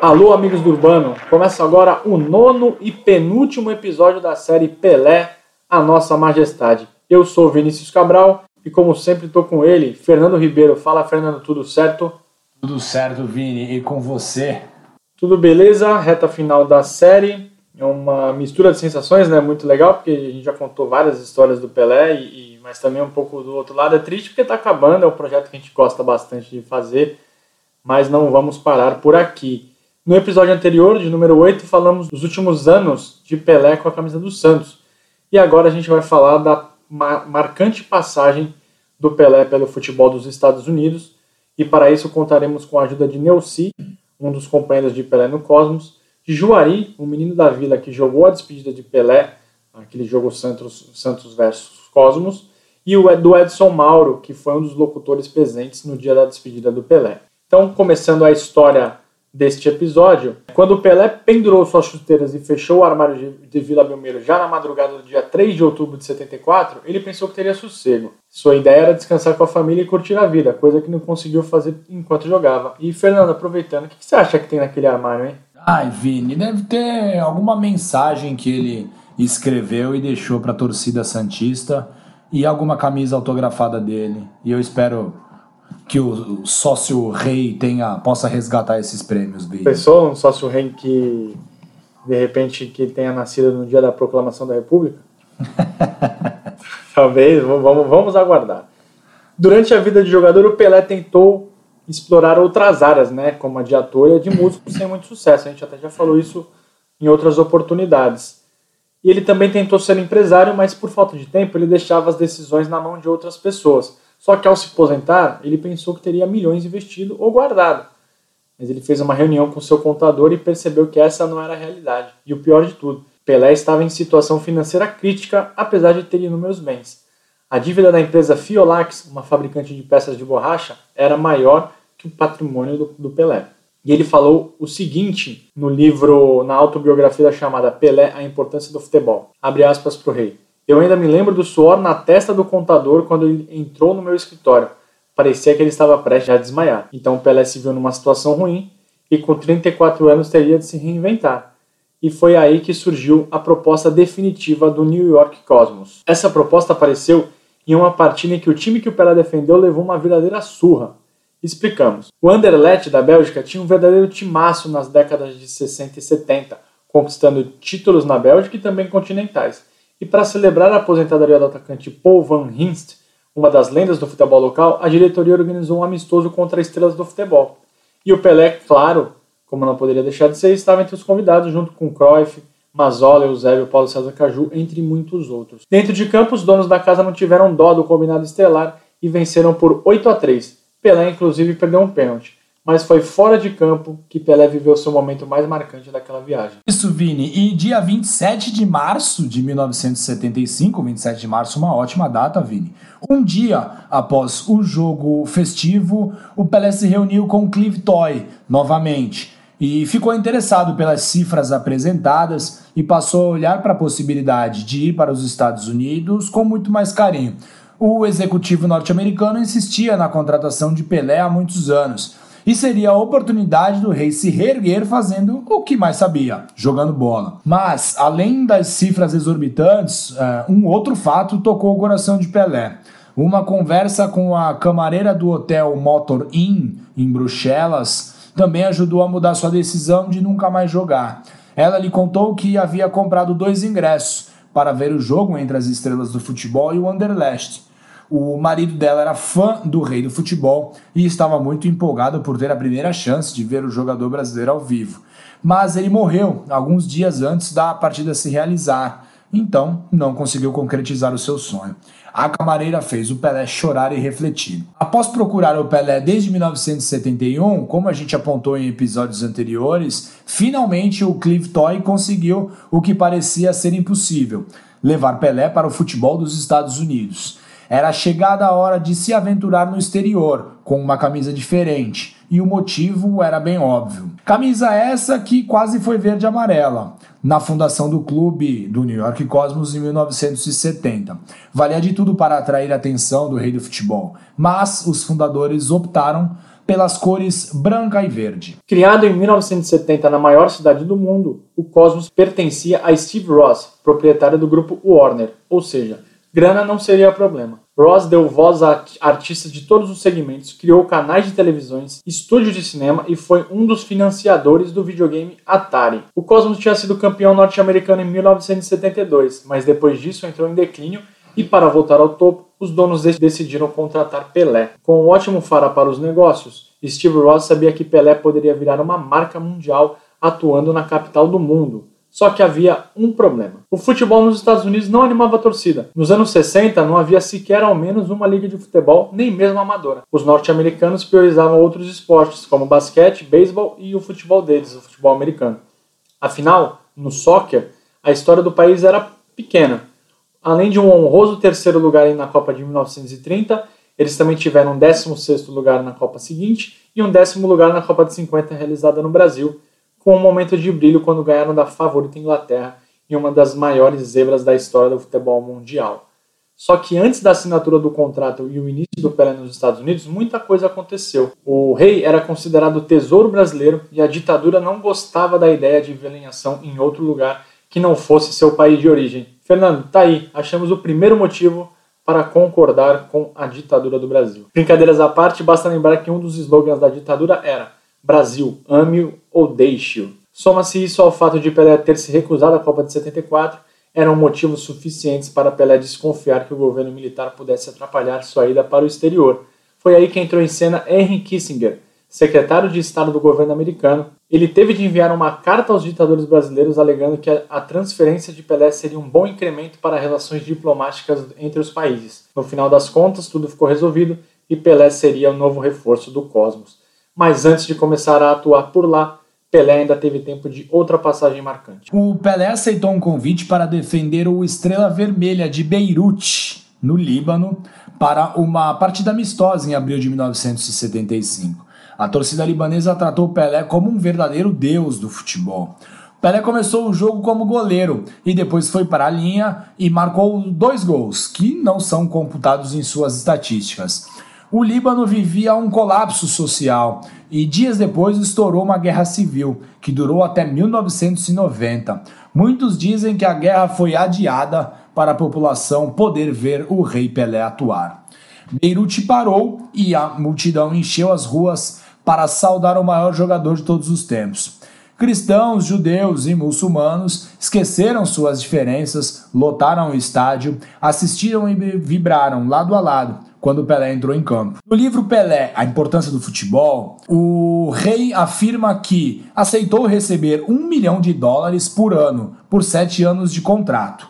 Alô, amigos do Urbano! Começa agora o nono e penúltimo episódio da série Pelé, a Nossa Majestade. Eu sou Vinícius Cabral e, como sempre, estou com ele, Fernando Ribeiro. Fala, Fernando, tudo certo? Tudo certo, Vini. E com você? Tudo beleza? Reta final da série. É uma mistura de sensações, né? Muito legal, porque a gente já contou várias histórias do Pelé, e, e mas também um pouco do outro lado é triste porque está acabando. É um projeto que a gente gosta bastante de fazer, mas não vamos parar por aqui. No episódio anterior, de número 8, falamos dos últimos anos de Pelé com a camisa do Santos. E agora a gente vai falar da marcante passagem do Pelé pelo futebol dos Estados Unidos. E para isso contaremos com a ajuda de Neuci, um dos companheiros de Pelé no Cosmos, de Juari, um menino da vila que jogou a despedida de Pelé, aquele jogo Santos, Santos versus Cosmos, e o do Edson Mauro, que foi um dos locutores presentes no dia da despedida do Pelé. Então, começando a história deste episódio, quando o Pelé pendurou suas chuteiras e fechou o armário de Vila Belmiro já na madrugada do dia 3 de outubro de 74, ele pensou que teria sossego. Sua ideia era descansar com a família e curtir a vida, coisa que não conseguiu fazer enquanto jogava. E Fernando, aproveitando, o que você acha que tem naquele armário, hein? Ai, Vini, deve ter alguma mensagem que ele escreveu e deixou para a torcida santista e alguma camisa autografada dele. E eu espero que o sócio rei tenha possa resgatar esses prêmios, Bi. Pensou um sócio rei que de repente que tenha nascido no dia da proclamação da República? Talvez, vamos, vamos aguardar. Durante a vida de jogador, o Pelé tentou explorar outras áreas, né, como a de ator e a de músico, sem muito sucesso. A gente até já falou isso em outras oportunidades. E ele também tentou ser empresário, mas por falta de tempo ele deixava as decisões na mão de outras pessoas. Só que ao se aposentar, ele pensou que teria milhões investido ou guardado. Mas ele fez uma reunião com seu contador e percebeu que essa não era a realidade. E o pior de tudo, Pelé estava em situação financeira crítica, apesar de ter inúmeros bens. A dívida da empresa Fiolax, uma fabricante de peças de borracha, era maior que o patrimônio do, do Pelé. E ele falou o seguinte no livro, na autobiografia chamada Pelé, a importância do futebol. Abre aspas para o rei. Eu ainda me lembro do suor na testa do contador quando ele entrou no meu escritório. Parecia que ele estava prestes a desmaiar. Então Pelé se viu numa situação ruim e com 34 anos teria de se reinventar. E foi aí que surgiu a proposta definitiva do New York Cosmos. Essa proposta apareceu em uma partida em que o time que o Pelé defendeu levou uma verdadeira surra. Explicamos. O Anderlecht da Bélgica tinha um verdadeiro timaço nas décadas de 60 e 70, conquistando títulos na Bélgica e também continentais. E para celebrar a aposentadoria do atacante Paul Van Hinst, uma das lendas do futebol local, a diretoria organizou um amistoso contra estrelas do futebol. E o Pelé, claro, como não poderia deixar de ser, estava entre os convidados, junto com Cruyff, Mazola, Eusébio, Paulo César Caju, entre muitos outros. Dentro de campo, os donos da casa não tiveram dó do combinado estelar e venceram por 8 a 3. Pelé, inclusive, perdeu um pênalti mas foi fora de campo que Pelé viveu seu momento mais marcante daquela viagem. Isso, Vini. E dia 27 de março de 1975, 27 de março, uma ótima data, Vini. Um dia após o jogo festivo, o Pelé se reuniu com Clive Toy novamente e ficou interessado pelas cifras apresentadas e passou a olhar para a possibilidade de ir para os Estados Unidos com muito mais carinho. O executivo norte-americano insistia na contratação de Pelé há muitos anos e seria a oportunidade do rei se reerguer fazendo o que mais sabia, jogando bola. Mas, além das cifras exorbitantes, é, um outro fato tocou o coração de Pelé. Uma conversa com a camareira do hotel Motor Inn, em Bruxelas, também ajudou a mudar sua decisão de nunca mais jogar. Ela lhe contou que havia comprado dois ingressos para ver o jogo entre as estrelas do futebol e o Anderlecht o marido dela era fã do rei do futebol e estava muito empolgado por ter a primeira chance de ver o jogador brasileiro ao vivo. Mas ele morreu alguns dias antes da partida se realizar, então não conseguiu concretizar o seu sonho. A camareira fez o Pelé chorar e refletir. Após procurar o Pelé desde 1971, como a gente apontou em episódios anteriores, finalmente o Clive Toy conseguiu o que parecia ser impossível: levar Pelé para o futebol dos Estados Unidos. Era chegada a hora de se aventurar no exterior, com uma camisa diferente, e o motivo era bem óbvio. Camisa essa que quase foi verde amarela, na fundação do clube do New York Cosmos em 1970. Valia de tudo para atrair a atenção do rei do futebol, mas os fundadores optaram pelas cores branca e verde. Criado em 1970 na maior cidade do mundo, o Cosmos pertencia a Steve Ross, proprietário do grupo Warner, ou seja, grana não seria problema. Ross deu voz a artistas de todos os segmentos, criou canais de televisões, estúdios de cinema e foi um dos financiadores do videogame Atari. O Cosmos tinha sido campeão norte-americano em 1972, mas depois disso entrou em declínio e para voltar ao topo, os donos decidiram contratar Pelé. Com um ótimo fara para os negócios, Steve Ross sabia que Pelé poderia virar uma marca mundial atuando na capital do mundo. Só que havia um problema. O futebol nos Estados Unidos não animava a torcida. Nos anos 60 não havia sequer ao menos uma liga de futebol, nem mesmo amadora. Os norte-americanos priorizavam outros esportes, como basquete, beisebol e o futebol deles, o futebol americano. Afinal, no soccer, a história do país era pequena. Além de um honroso terceiro lugar na Copa de 1930, eles também tiveram um 16 lugar na Copa seguinte e um décimo lugar na Copa de 50 realizada no Brasil, com um momento de brilho quando ganharam da favorita Inglaterra em uma das maiores zebras da história do futebol mundial. Só que antes da assinatura do contrato e o início do Pelé nos Estados Unidos, muita coisa aconteceu. O rei era considerado tesouro brasileiro e a ditadura não gostava da ideia de ver em outro lugar que não fosse seu país de origem. Fernando, tá aí, achamos o primeiro motivo para concordar com a ditadura do Brasil. Brincadeiras à parte, basta lembrar que um dos slogans da ditadura era Brasil, ame-o ou deixe-o. Soma-se isso ao fato de Pelé ter se recusado à Copa de 74, eram motivos suficientes para Pelé desconfiar que o governo militar pudesse atrapalhar sua ida para o exterior. Foi aí que entrou em cena Henry Kissinger, secretário de Estado do governo americano, ele teve de enviar uma carta aos ditadores brasileiros alegando que a transferência de Pelé seria um bom incremento para relações diplomáticas entre os países. No final das contas, tudo ficou resolvido e Pelé seria o novo reforço do Cosmos. Mas antes de começar a atuar por lá, Pelé ainda teve tempo de outra passagem marcante. O Pelé aceitou um convite para defender o Estrela Vermelha de Beirute, no Líbano, para uma partida amistosa em abril de 1975. A torcida libanesa tratou Pelé como um verdadeiro deus do futebol. Pelé começou o jogo como goleiro e depois foi para a linha e marcou dois gols, que não são computados em suas estatísticas. O Líbano vivia um colapso social e dias depois estourou uma guerra civil, que durou até 1990. Muitos dizem que a guerra foi adiada para a população poder ver o rei Pelé atuar. Beirute parou e a multidão encheu as ruas para saudar o maior jogador de todos os tempos. Cristãos, judeus e muçulmanos esqueceram suas diferenças, lotaram o estádio, assistiram e vibraram lado a lado quando Pelé entrou em campo. No livro Pelé, A Importância do Futebol, o rei afirma que aceitou receber um milhão de dólares por ano por sete anos de contrato.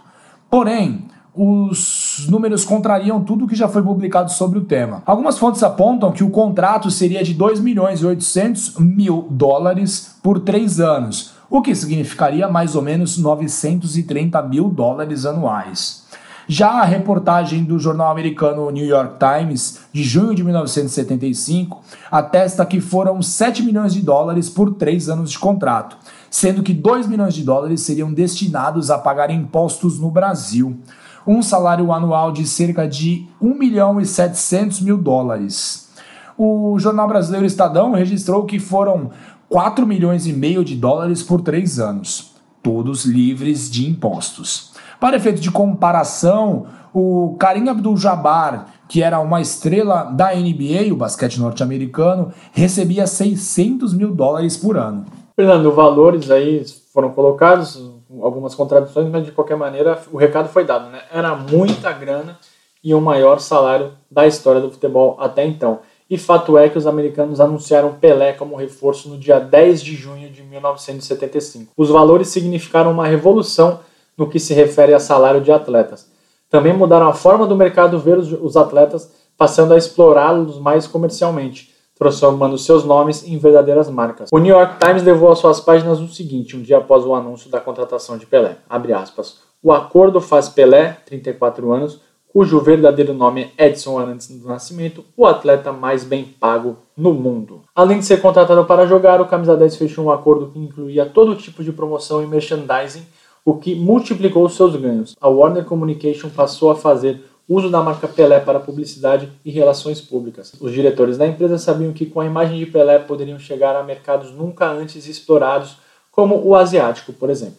Porém, os números contrariam tudo que já foi publicado sobre o tema. Algumas fontes apontam que o contrato seria de 2 milhões e 800 mil dólares por três anos, o que significaria mais ou menos 930 mil dólares anuais. Já a reportagem do jornal americano New York Times, de junho de 1975, atesta que foram 7 milhões de dólares por três anos de contrato, sendo que 2 milhões de dólares seriam destinados a pagar impostos no Brasil um salário anual de cerca de 1 milhão e 700 mil dólares. O jornal brasileiro Estadão registrou que foram 4 milhões e meio de dólares por três anos, todos livres de impostos. Para efeito de comparação, o Karim Abdul-Jabbar, que era uma estrela da NBA, o basquete norte-americano, recebia 600 mil dólares por ano. Fernando, valores aí foram colocados, algumas contradições, mas de qualquer maneira o recado foi dado, né? Era muita grana e o maior salário da história do futebol até então. E fato é que os americanos anunciaram Pelé como reforço no dia 10 de junho de 1975. Os valores significaram uma revolução no que se refere a salário de atletas. Também mudaram a forma do mercado ver os atletas, passando a explorá-los mais comercialmente transformando seus nomes em verdadeiras marcas. O New York Times levou às suas páginas o seguinte, um dia após o anúncio da contratação de Pelé. Aspas. O acordo faz Pelé, 34 anos, cujo verdadeiro nome é Edson antes do nascimento, o atleta mais bem pago no mundo. Além de ser contratado para jogar, o Camisa 10 fechou um acordo que incluía todo tipo de promoção e merchandising, o que multiplicou seus ganhos. A Warner Communication passou a fazer uso da marca Pelé para publicidade e relações públicas. Os diretores da empresa sabiam que com a imagem de Pelé poderiam chegar a mercados nunca antes explorados, como o asiático, por exemplo.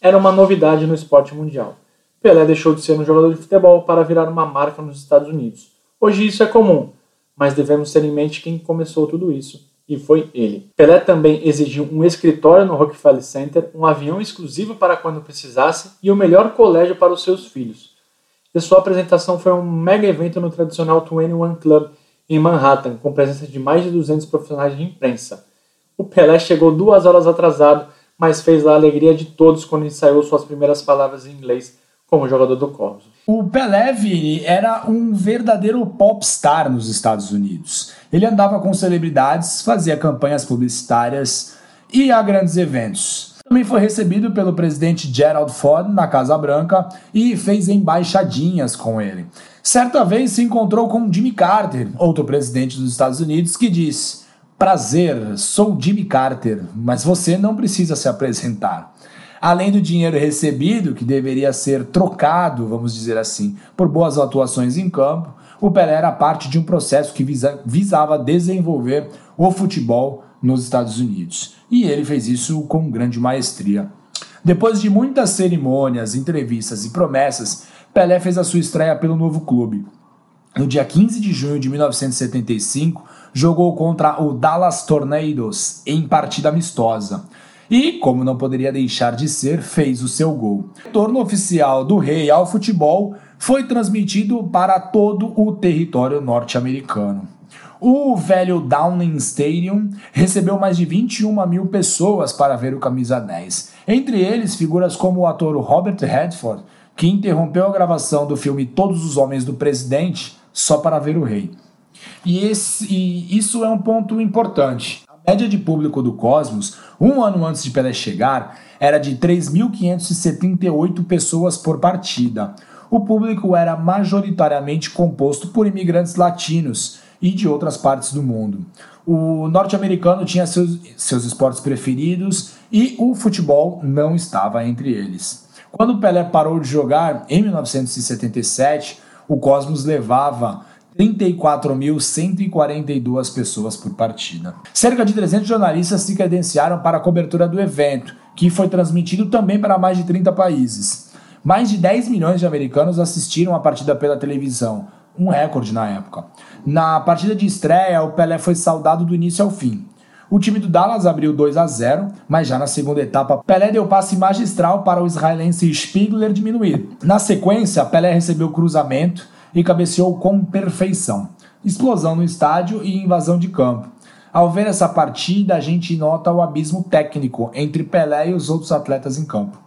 Era uma novidade no esporte mundial. Pelé deixou de ser um jogador de futebol para virar uma marca nos Estados Unidos. Hoje isso é comum, mas devemos ter em mente quem começou tudo isso, e foi ele. Pelé também exigiu um escritório no Rockefeller Center, um avião exclusivo para quando precisasse e o melhor colégio para os seus filhos e sua apresentação foi um mega evento no tradicional 21 Club em Manhattan, com presença de mais de 200 profissionais de imprensa. O Pelé chegou duas horas atrasado, mas fez a alegria de todos quando ensaiou suas primeiras palavras em inglês como jogador do Cosmos. O Pelé, Vini, era um verdadeiro popstar nos Estados Unidos. Ele andava com celebridades, fazia campanhas publicitárias e a grandes eventos. Também foi recebido pelo presidente Gerald Ford na Casa Branca e fez embaixadinhas com ele. Certa vez se encontrou com Jimmy Carter, outro presidente dos Estados Unidos, que disse: Prazer, sou Jimmy Carter, mas você não precisa se apresentar. Além do dinheiro recebido, que deveria ser trocado, vamos dizer assim, por boas atuações em campo, o Pelé era parte de um processo que visa, visava desenvolver o futebol nos Estados Unidos. E ele fez isso com grande maestria. Depois de muitas cerimônias, entrevistas e promessas, Pelé fez a sua estreia pelo novo clube. No dia 15 de junho de 1975, jogou contra o Dallas Tornadoes em partida amistosa. E, como não poderia deixar de ser, fez o seu gol. O retorno oficial do Rei ao futebol foi transmitido para todo o território norte-americano. O velho Downing Stadium recebeu mais de 21 mil pessoas para ver o Camisa 10. Entre eles, figuras como o ator Robert Redford, que interrompeu a gravação do filme Todos os Homens do Presidente só para ver o rei. E, esse, e isso é um ponto importante. Média de público do Cosmos, um ano antes de Pelé chegar, era de 3.578 pessoas por partida. O público era majoritariamente composto por imigrantes latinos, e de outras partes do mundo. O norte-americano tinha seus, seus esportes preferidos e o futebol não estava entre eles. Quando Pelé parou de jogar, em 1977, o Cosmos levava 34.142 pessoas por partida. Cerca de 300 jornalistas se credenciaram para a cobertura do evento, que foi transmitido também para mais de 30 países. Mais de 10 milhões de americanos assistiram a partida pela televisão, um recorde na época. Na partida de estreia, o Pelé foi saudado do início ao fim. O time do Dallas abriu 2 a 0, mas já na segunda etapa, Pelé deu passe magistral para o israelense Spiegler diminuir. Na sequência, Pelé recebeu cruzamento e cabeceou com perfeição. Explosão no estádio e invasão de campo. Ao ver essa partida, a gente nota o abismo técnico entre Pelé e os outros atletas em campo.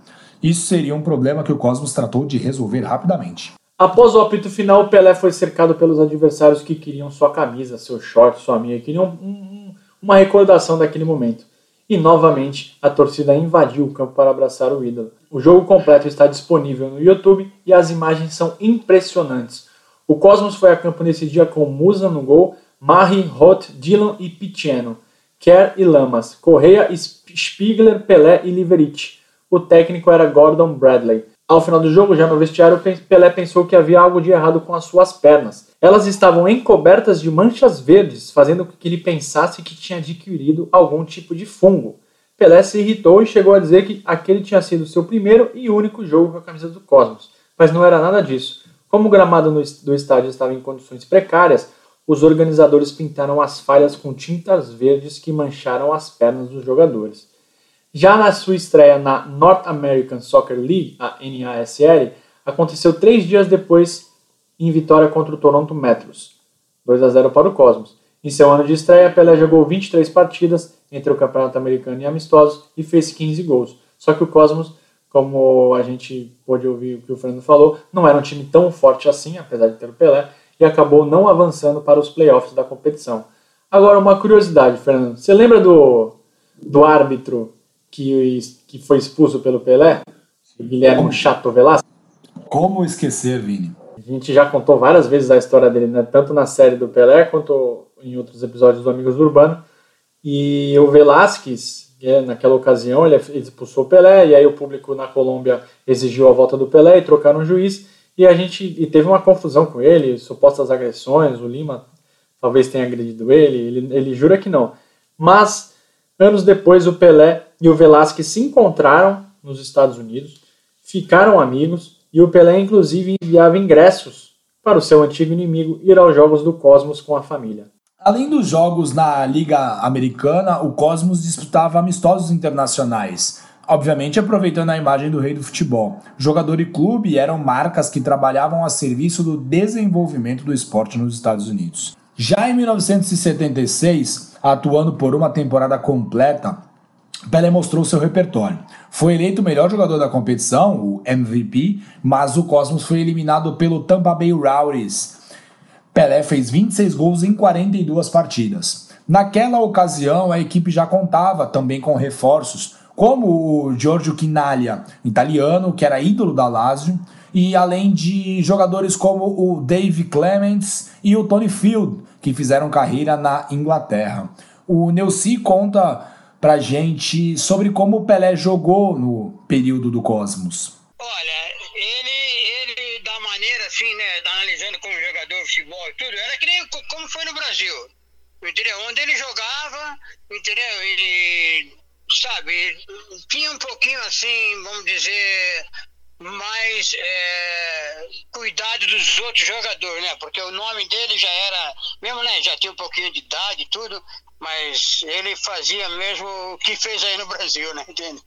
Isso seria um problema que o Cosmos tratou de resolver rapidamente. Após o apito final, Pelé foi cercado pelos adversários que queriam sua camisa, seu short, sua meia, queriam um, um, uma recordação daquele momento. E novamente a torcida invadiu o campo para abraçar o ídolo. O jogo completo está disponível no YouTube e as imagens são impressionantes. O Cosmos foi a campo nesse dia com Musa no gol, Mahi, Roth, Dylan e Piceno, Kerr e Lamas, Correia, Spiegler, Pelé e Liverich. O técnico era Gordon Bradley. Ao final do jogo, já no vestiário, Pelé pensou que havia algo de errado com as suas pernas. Elas estavam encobertas de manchas verdes, fazendo com que ele pensasse que tinha adquirido algum tipo de fungo. Pelé se irritou e chegou a dizer que aquele tinha sido seu primeiro e único jogo com a camisa do Cosmos. Mas não era nada disso. Como o gramado do estádio estava em condições precárias, os organizadores pintaram as falhas com tintas verdes que mancharam as pernas dos jogadores. Já na sua estreia na North American Soccer League, a NASL, aconteceu três dias depois em vitória contra o Toronto Metros, 2 a 0 para o Cosmos. Em seu ano de estreia, Pelé jogou 23 partidas entre o Campeonato Americano e amistosos e fez 15 gols. Só que o Cosmos, como a gente pôde ouvir o que o Fernando falou, não era um time tão forte assim, apesar de ter o Pelé, e acabou não avançando para os playoffs da competição. Agora, uma curiosidade, Fernando. Você lembra do, do árbitro que, que foi expulso pelo Pelé, Guilherme Chato Velasco. Como esquecer, Vini? A gente já contou várias vezes a história dele, né? tanto na série do Pelé quanto em outros episódios do Amigos do Urbano. E o Velasquez, é, naquela ocasião, ele expulsou o Pelé, e aí o público na Colômbia exigiu a volta do Pelé e trocaram o juiz. E a gente e teve uma confusão com ele, supostas agressões, o Lima talvez tenha agredido ele, ele, ele jura que não. Mas anos depois o Pelé e o Velasquez se encontraram nos Estados Unidos, ficaram amigos e o Pelé inclusive enviava ingressos para o seu antigo inimigo ir aos Jogos do Cosmos com a família. Além dos jogos na Liga Americana, o Cosmos disputava amistosos internacionais, obviamente aproveitando a imagem do rei do futebol. Jogador e clube eram marcas que trabalhavam a serviço do desenvolvimento do esporte nos Estados Unidos. Já em 1976, atuando por uma temporada completa, Pelé mostrou seu repertório. Foi eleito o melhor jogador da competição, o MVP, mas o Cosmos foi eliminado pelo Tampa Bay Rowdies Pelé fez 26 gols em 42 partidas. Naquela ocasião, a equipe já contava também com reforços, como o Giorgio Quinaglia, italiano, que era ídolo da Lazio, e além de jogadores como o Dave Clements e o Tony Field, que fizeram carreira na Inglaterra. O Neuci conta pra gente sobre como o Pelé jogou no período do Cosmos. Olha, ele, ele da maneira assim, né, analisando futebol e tudo, era que nem como foi no Brasil. Entendeu? Onde ele jogava, entendeu? E, sabe, tinha um pouquinho assim, vamos dizer, mais é, cuidado dos outros jogadores, né? Porque o nome dele já era, mesmo, né? Já tinha um pouquinho de idade e tudo, mas ele fazia mesmo o que fez aí no Brasil, né? Entende?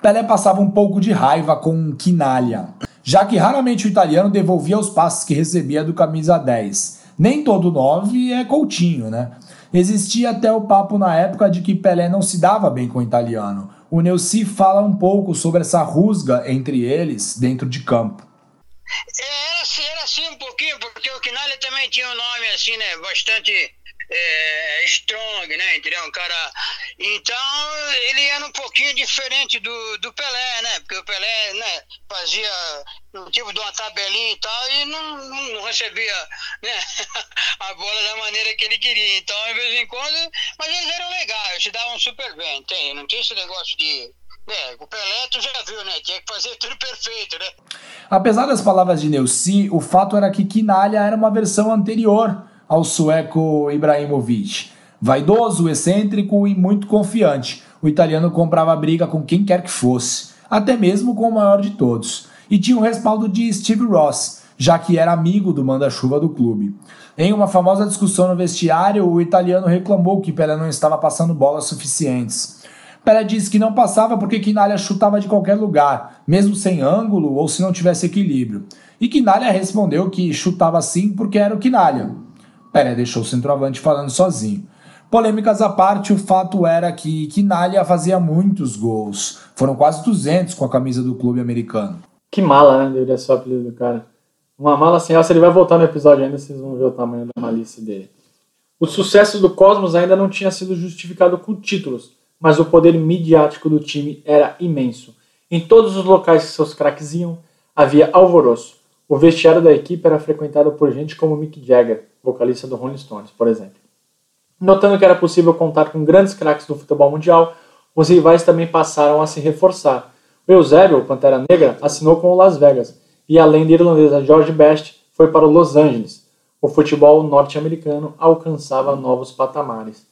Pelé passava um pouco de raiva com Quinalha já que raramente o italiano devolvia os passes que recebia do camisa 10. Nem todo 9 é Coutinho, né? Existia até o papo na época de que Pelé não se dava bem com o italiano. O Neuci fala um pouco sobre essa rusga entre eles dentro de campo. É, era, assim, era assim um pouquinho, porque o Quinalha também tinha um nome assim, né, bastante é, strong, né? Entendeu? Um cara. Então ele era um pouquinho diferente do, do Pelé, né? Porque o Pelé, né, fazia um tipo de uma tabelinha e tal, e não, não, recebia né, a bola da maneira que ele queria. Então, de vez em quando, mas eles eram legais, se davam super bem, tem, não tem esse negócio de. É, o Pelé tu já viu, né? Tinha que fazer tudo perfeito, né? Apesar das palavras de Neuci, o fato era que Quinalha era uma versão anterior ao sueco Ibrahimovic. Vaidoso, excêntrico e muito confiante, o italiano comprava briga com quem quer que fosse, até mesmo com o maior de todos, e tinha o respaldo de Steve Ross, já que era amigo do manda-chuva do clube. Em uma famosa discussão no vestiário, o italiano reclamou que Pelé não estava passando bolas suficientes. Pelé disse que não passava porque Quinalha chutava de qualquer lugar, mesmo sem ângulo ou se não tivesse equilíbrio. E Quinalha respondeu que chutava sim porque era o Quinalha. Pelé deixou o centroavante falando sozinho. Polêmicas à parte, o fato era que Quinalha fazia muitos gols. Foram quase 200 com a camisa do clube americano. Que mala, né? Deveria ser o apelido do cara. Uma mala sem alça, ele vai voltar no episódio ainda, vocês vão ver o tamanho da malícia dele. O sucesso do Cosmos ainda não tinha sido justificado com títulos, mas o poder midiático do time era imenso. Em todos os locais que seus craques iam, havia alvoroço. O vestiário da equipe era frequentado por gente como Mick Jagger, vocalista do Rolling Stones, por exemplo. Notando que era possível contar com grandes craques do futebol mundial, os rivais também passaram a se reforçar. O Eusébio, o Pantera Negra, assinou com o Las Vegas, e além da irlandesa George Best, foi para o Los Angeles. O futebol norte-americano alcançava novos patamares.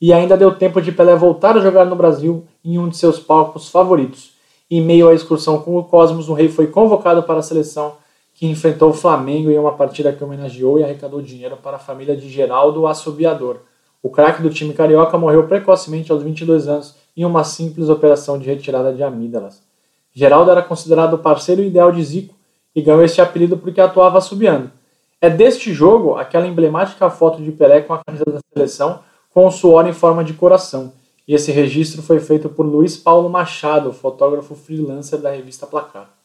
E ainda deu tempo de Pelé voltar a jogar no Brasil em um de seus palcos favoritos. Em meio à excursão com o Cosmos, o rei foi convocado para a seleção que enfrentou o Flamengo em uma partida que homenageou e arrecadou dinheiro para a família de Geraldo Assobiador. O craque do time carioca morreu precocemente aos 22 anos em uma simples operação de retirada de amígdalas. Geraldo era considerado o parceiro ideal de Zico e ganhou este apelido porque atuava assobiando. É deste jogo aquela emblemática foto de Pelé com a camisa da seleção com o suor em forma de coração. E esse registro foi feito por Luiz Paulo Machado, fotógrafo freelancer da revista Placar.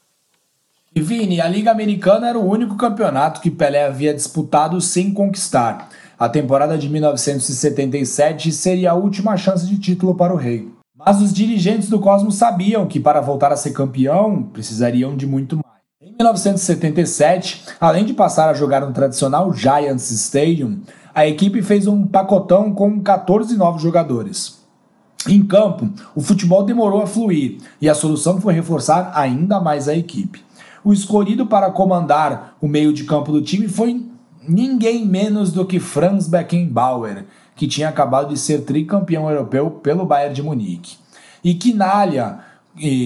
E Vini, a Liga Americana era o único campeonato que Pelé havia disputado sem conquistar. A temporada de 1977 seria a última chance de título para o Rei. Mas os dirigentes do Cosmos sabiam que para voltar a ser campeão precisariam de muito mais. Em 1977, além de passar a jogar no tradicional Giants Stadium, a equipe fez um pacotão com 14 novos jogadores. Em campo, o futebol demorou a fluir e a solução foi reforçar ainda mais a equipe. O escolhido para comandar o meio de campo do time foi ninguém menos do que Franz Beckenbauer, que tinha acabado de ser tricampeão europeu pelo Bayern de Munique. E Quinalha,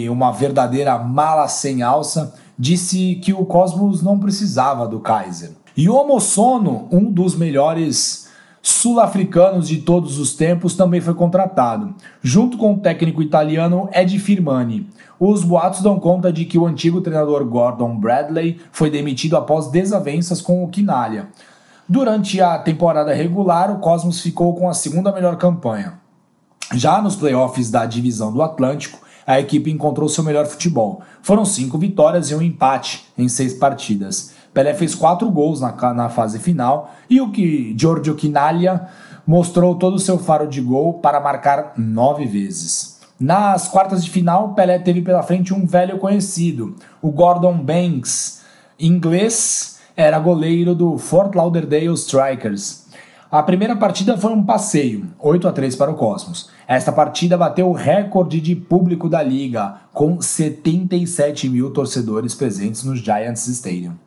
uma verdadeira mala sem alça, disse que o Cosmos não precisava do Kaiser. E o Homosono, um dos melhores sul-africanos de todos os tempos, também foi contratado, junto com o técnico italiano Ed Firmani. Os boatos dão conta de que o antigo treinador Gordon Bradley foi demitido após desavenças com o Quinalha. Durante a temporada regular, o Cosmos ficou com a segunda melhor campanha. Já nos playoffs da divisão do Atlântico, a equipe encontrou seu melhor futebol. Foram cinco vitórias e um empate em seis partidas. Pelé fez quatro gols na, na fase final e o que Giorgio Quinaglia mostrou todo o seu faro de gol para marcar nove vezes. Nas quartas de final, Pelé teve pela frente um velho conhecido, o Gordon Banks, inglês, era goleiro do Fort Lauderdale Strikers. A primeira partida foi um passeio, 8 a 3 para o Cosmos. Esta partida bateu o recorde de público da liga, com 77 mil torcedores presentes no Giants Stadium.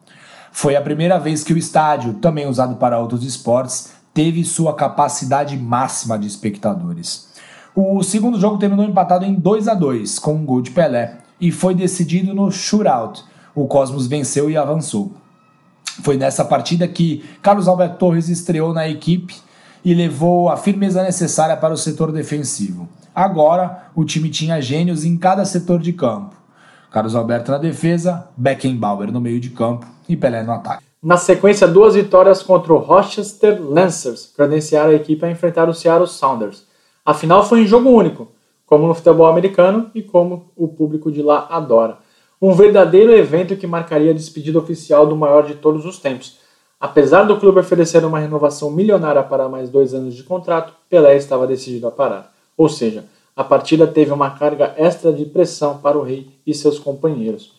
Foi a primeira vez que o estádio, também usado para outros esportes, teve sua capacidade máxima de espectadores. O segundo jogo terminou empatado em 2 a 2 com um gol de Pelé e foi decidido no shootout. O Cosmos venceu e avançou. Foi nessa partida que Carlos Alberto Torres estreou na equipe e levou a firmeza necessária para o setor defensivo. Agora, o time tinha gênios em cada setor de campo. Carlos Alberto na defesa, Beckenbauer no meio de campo e Pelé no ataque. Na sequência, duas vitórias contra o Rochester Lancers credenciaram a equipe a enfrentar o Seattle Sounders. A final foi em jogo único, como no futebol americano e como o público de lá adora. Um verdadeiro evento que marcaria a despedida oficial do maior de todos os tempos. Apesar do clube oferecer uma renovação milionária para mais dois anos de contrato, Pelé estava decidido a parar. Ou seja, a partida teve uma carga extra de pressão para o rei e seus companheiros.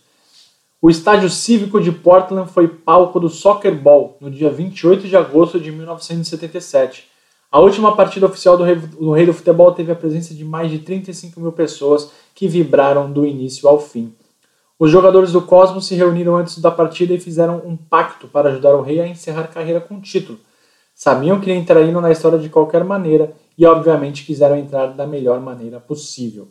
O estádio cívico de Portland foi palco do Soccer Ball no dia 28 de agosto de 1977. A última partida oficial do rei, do rei do Futebol teve a presença de mais de 35 mil pessoas que vibraram do início ao fim. Os jogadores do Cosmos se reuniram antes da partida e fizeram um pacto para ajudar o rei a encerrar carreira com título. Sabiam que entrariam na história de qualquer maneira e, obviamente, quiseram entrar da melhor maneira possível.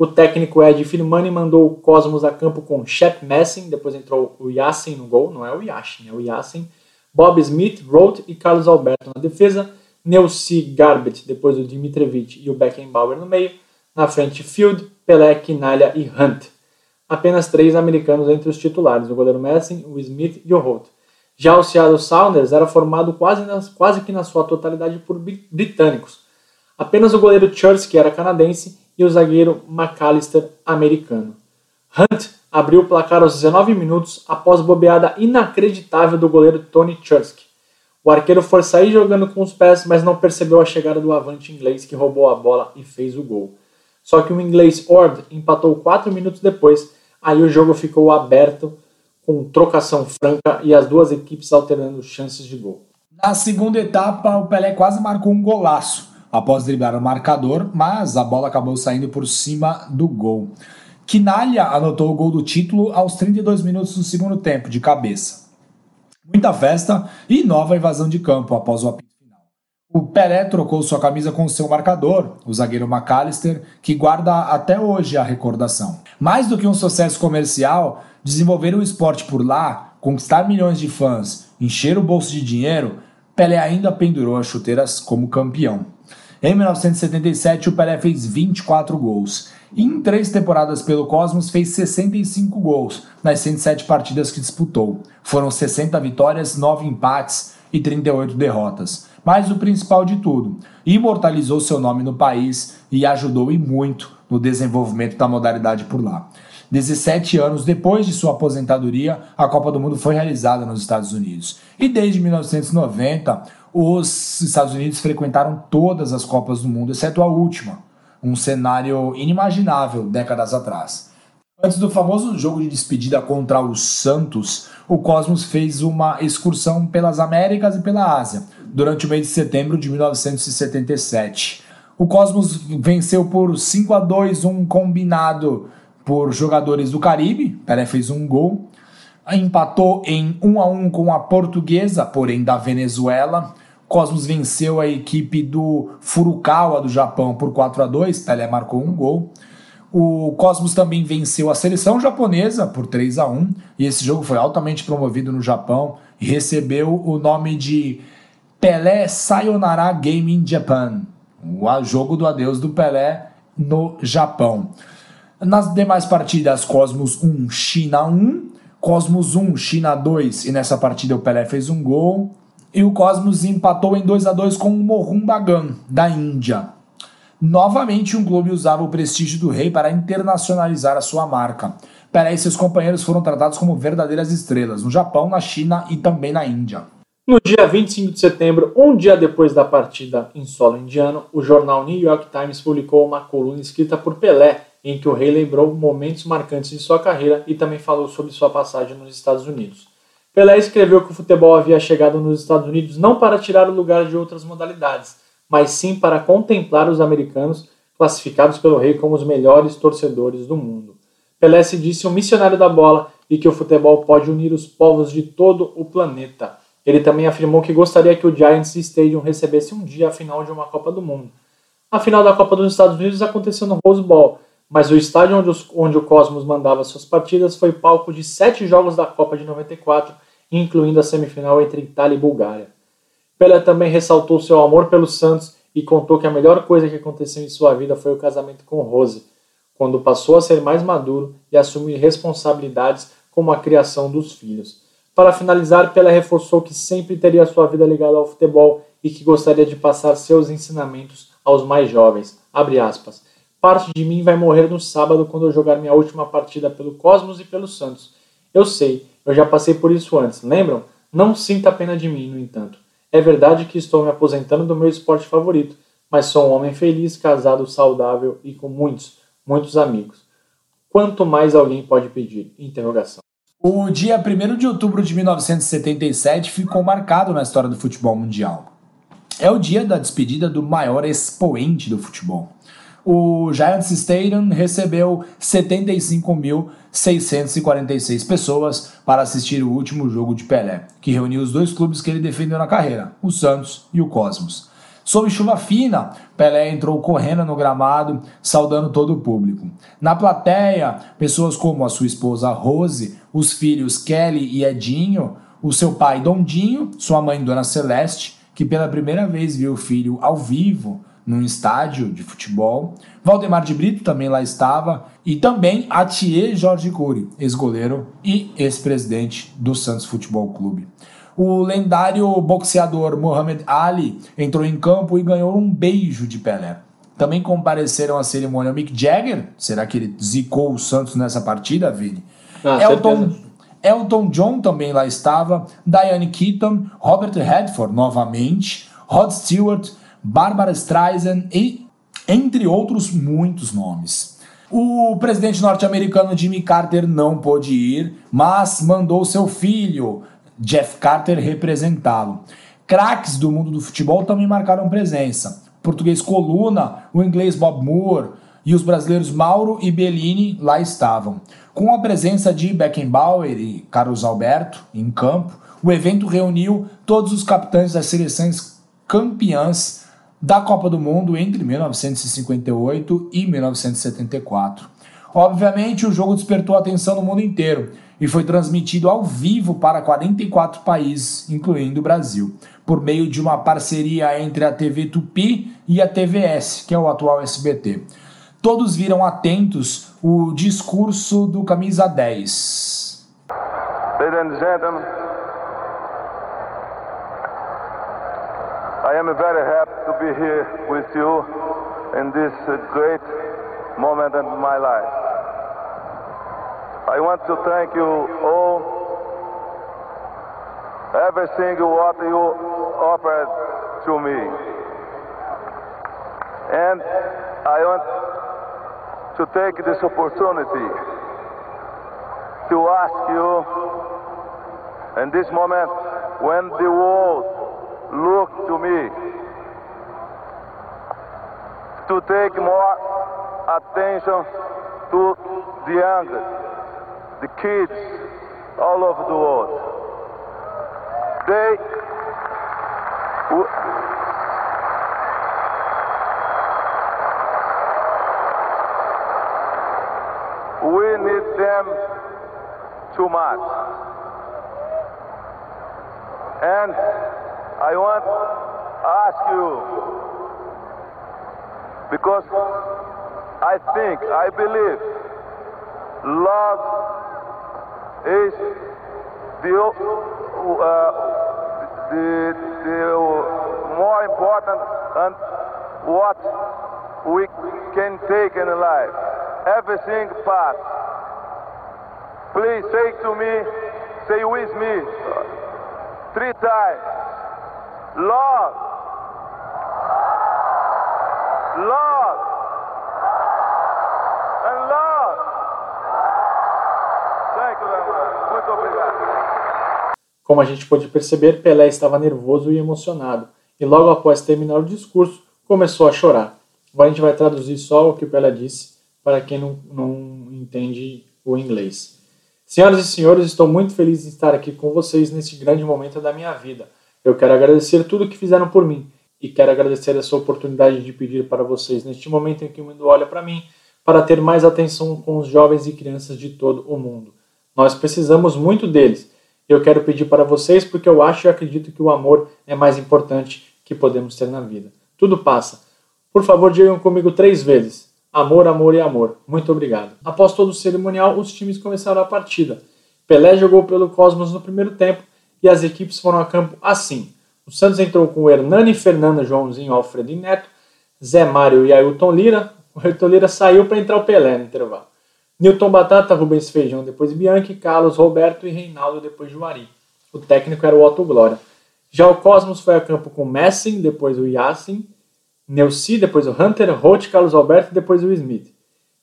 O técnico Ed Firmani mandou o Cosmos a campo com Shep Messing, depois entrou o Yassin no gol, não é o Yashin, é o Yassin, Bob Smith, Roth e Carlos Alberto na defesa, Neuci Garbett, depois o Dimitrevich e o Beckenbauer no meio, na frente Field, Pelé, Quinalha e Hunt. Apenas três americanos entre os titulares, o goleiro Messing, o Smith e o Roth. Já o Seattle Sounders era formado quase, quase que na sua totalidade por britânicos, Apenas o goleiro que era canadense, e o zagueiro McAllister, americano. Hunt abriu o placar aos 19 minutos após bobeada inacreditável do goleiro Tony Chursk. O arqueiro foi sair jogando com os pés, mas não percebeu a chegada do avante inglês que roubou a bola e fez o gol. Só que o inglês Ord empatou 4 minutos depois, aí o jogo ficou aberto com trocação franca e as duas equipes alternando chances de gol. Na segunda etapa, o Pelé quase marcou um golaço após driblar o marcador, mas a bola acabou saindo por cima do gol. Quinalha anotou o gol do título aos 32 minutos do segundo tempo, de cabeça. Muita festa e nova invasão de campo após o apito final. O Pelé trocou sua camisa com seu marcador, o zagueiro McAllister, que guarda até hoje a recordação. Mais do que um sucesso comercial, desenvolver o esporte por lá, conquistar milhões de fãs, encher o bolso de dinheiro, Pelé ainda pendurou as chuteiras como campeão. Em 1977, o Pelé fez 24 gols. Em três temporadas pelo Cosmos, fez 65 gols nas 107 partidas que disputou. Foram 60 vitórias, 9 empates e 38 derrotas. Mas o principal de tudo, imortalizou seu nome no país e ajudou e muito no desenvolvimento da modalidade por lá. 17 anos depois de sua aposentadoria, a Copa do Mundo foi realizada nos Estados Unidos. E desde 1990, os Estados Unidos frequentaram todas as Copas do Mundo, exceto a última, um cenário inimaginável décadas atrás. Antes do famoso jogo de despedida contra o Santos, o Cosmos fez uma excursão pelas Américas e pela Ásia, durante o mês de setembro de 1977. O Cosmos venceu por 5 a 2 um combinado por jogadores do Caribe, Pelé fez um gol, empatou em 1 a 1 com a Portuguesa, porém da Venezuela. Cosmos venceu a equipe do Furukawa do Japão por 4 a 2, Pelé marcou um gol. O Cosmos também venceu a seleção japonesa por 3 a 1 e esse jogo foi altamente promovido no Japão e recebeu o nome de Pelé Sayonara Gaming Japan, o jogo do adeus do Pelé no Japão. Nas demais partidas, Cosmos 1, China 1, Cosmos 1, China 2, e nessa partida o Pelé fez um gol. E o Cosmos empatou em 2 a 2 com o Mohun Bagan, da Índia. Novamente, um clube usava o prestígio do rei para internacionalizar a sua marca. Pelé e seus companheiros foram tratados como verdadeiras estrelas no Japão, na China e também na Índia. No dia 25 de setembro, um dia depois da partida em solo indiano, o jornal New York Times publicou uma coluna escrita por Pelé, em que o rei lembrou momentos marcantes de sua carreira e também falou sobre sua passagem nos Estados Unidos. Pelé escreveu que o futebol havia chegado nos Estados Unidos não para tirar o lugar de outras modalidades, mas sim para contemplar os americanos, classificados pelo rei como os melhores torcedores do mundo. Pelé se disse um missionário da bola e que o futebol pode unir os povos de todo o planeta. Ele também afirmou que gostaria que o Giants Stadium recebesse um dia a final de uma Copa do Mundo. A final da Copa dos Estados Unidos aconteceu no Rose Bowl, mas o estádio onde, os, onde o Cosmos mandava suas partidas foi palco de sete jogos da Copa de 94, incluindo a semifinal entre Itália e Bulgária. Pelé também ressaltou seu amor pelo Santos e contou que a melhor coisa que aconteceu em sua vida foi o casamento com Rose, quando passou a ser mais maduro e assumir responsabilidades como a criação dos filhos. Para finalizar, Pelé reforçou que sempre teria sua vida ligada ao futebol e que gostaria de passar seus ensinamentos aos mais jovens. Parte de mim vai morrer no sábado quando eu jogar minha última partida pelo Cosmos e pelo Santos. Eu sei, eu já passei por isso antes, lembram? Não sinta pena de mim, no entanto. É verdade que estou me aposentando do meu esporte favorito, mas sou um homem feliz, casado, saudável e com muitos, muitos amigos. Quanto mais alguém pode pedir? Interrogação. O dia 1 de outubro de 1977 ficou marcado na história do futebol mundial. É o dia da despedida do maior expoente do futebol. O Giants Stadium recebeu 75.646 pessoas para assistir o último jogo de Pelé, que reuniu os dois clubes que ele defendeu na carreira, o Santos e o Cosmos. Sob chuva fina, Pelé entrou correndo no gramado, saudando todo o público. Na plateia, pessoas como a sua esposa Rose, os filhos Kelly e Edinho, o seu pai Dondinho, sua mãe Dona Celeste, que pela primeira vez viu o filho ao vivo num estádio de futebol. Valdemar de Brito também lá estava. E também Atier Jorge Cury, ex-goleiro e ex-presidente do Santos Futebol Clube. O lendário boxeador Muhammad Ali entrou em campo e ganhou um beijo de Pelé. Também compareceram à cerimônia Mick Jagger. Será que ele zicou o Santos nessa partida, Vini? Ah, Elton, Elton John também lá estava. Diane Keaton, Robert Redford novamente. Rod Stewart, Barbara Streisand e entre outros muitos nomes. O presidente norte-americano Jimmy Carter não pôde ir, mas mandou seu filho, Jeff Carter, representá-lo. Craques do mundo do futebol também marcaram presença. O português Coluna, o inglês Bob Moore e os brasileiros Mauro e Bellini lá estavam. Com a presença de Beckenbauer e Carlos Alberto em campo, o evento reuniu todos os capitães das seleções campeãs da Copa do Mundo entre 1958 e 1974. Obviamente, o jogo despertou atenção no mundo inteiro e foi transmitido ao vivo para 44 países, incluindo o Brasil, por meio de uma parceria entre a TV Tupi e a TVS, que é o atual SBT. Todos viram atentos o discurso do camisa 10. Ladies and gentlemen, I am very happy to be here with you in this uh, great moment in my life. I want to thank you all, everything what you offered to me. And I want to take this opportunity to ask you in this moment when the world look to me to take more attention to the young, the kids, all over the world. They we need them too much. And I want to ask you, because I think, I believe, love is the, uh, the, the more important and what we can take in life. Everything pass. Please say to me, say with me, three times. Love. Love. And love. Thank you very much. Muito obrigado. Como a gente pôde perceber, Pelé estava nervoso e emocionado, e logo após terminar o discurso, começou a chorar. Agora a gente vai traduzir só o que o Pelé disse para quem não, não entende o inglês. Senhoras e senhores, estou muito feliz de estar aqui com vocês neste grande momento da minha vida. Eu quero agradecer tudo que fizeram por mim e quero agradecer essa oportunidade de pedir para vocês, neste momento em que o mundo olha para mim, para ter mais atenção com os jovens e crianças de todo o mundo. Nós precisamos muito deles. Eu quero pedir para vocês porque eu acho e acredito que o amor é mais importante que podemos ter na vida. Tudo passa. Por favor, digam comigo três vezes. Amor, amor e amor. Muito obrigado. Após todo o cerimonial, os times começaram a partida. Pelé jogou pelo Cosmos no primeiro tempo e as equipes foram a campo assim. O Santos entrou com Hernani, Fernando, Joãozinho, Alfredo e Neto, Zé Mário e Ailton Lira. O Ailton Lira saiu para entrar o Pelé no intervalo. Newton Batata, Rubens Feijão, depois Bianchi, Carlos Roberto e Reinaldo, depois Juari. O técnico era o Otto Glória. Já o Cosmos foi a campo com Messing, depois o Yassin, Neuci, depois o Hunter, Roth, Carlos Alberto e depois o Smith.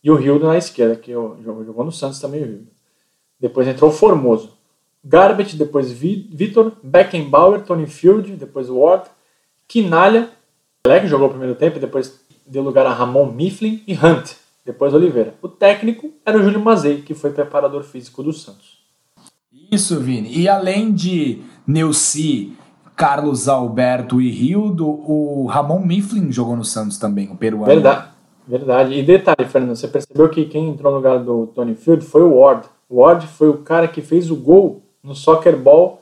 E o Rildo na esquerda, que jogou no Santos também o Rildo. Depois entrou o Formoso. Garbett, depois Vitor, Beckenbauer, Tony Field, depois Ward, Quinalha, que jogou o primeiro tempo e depois deu lugar a Ramon Mifflin e Hunt, depois Oliveira. O técnico era o Júlio Mazei, que foi preparador físico do Santos. Isso, Vini. E além de Neuci, Carlos Alberto e Rildo, o Ramon Mifflin jogou no Santos também, o peruano. Verdade, verdade. E detalhe, Fernando, você percebeu que quem entrou no lugar do Tony Field foi o Ward. O Ward foi o cara que fez o gol no Soccer Ball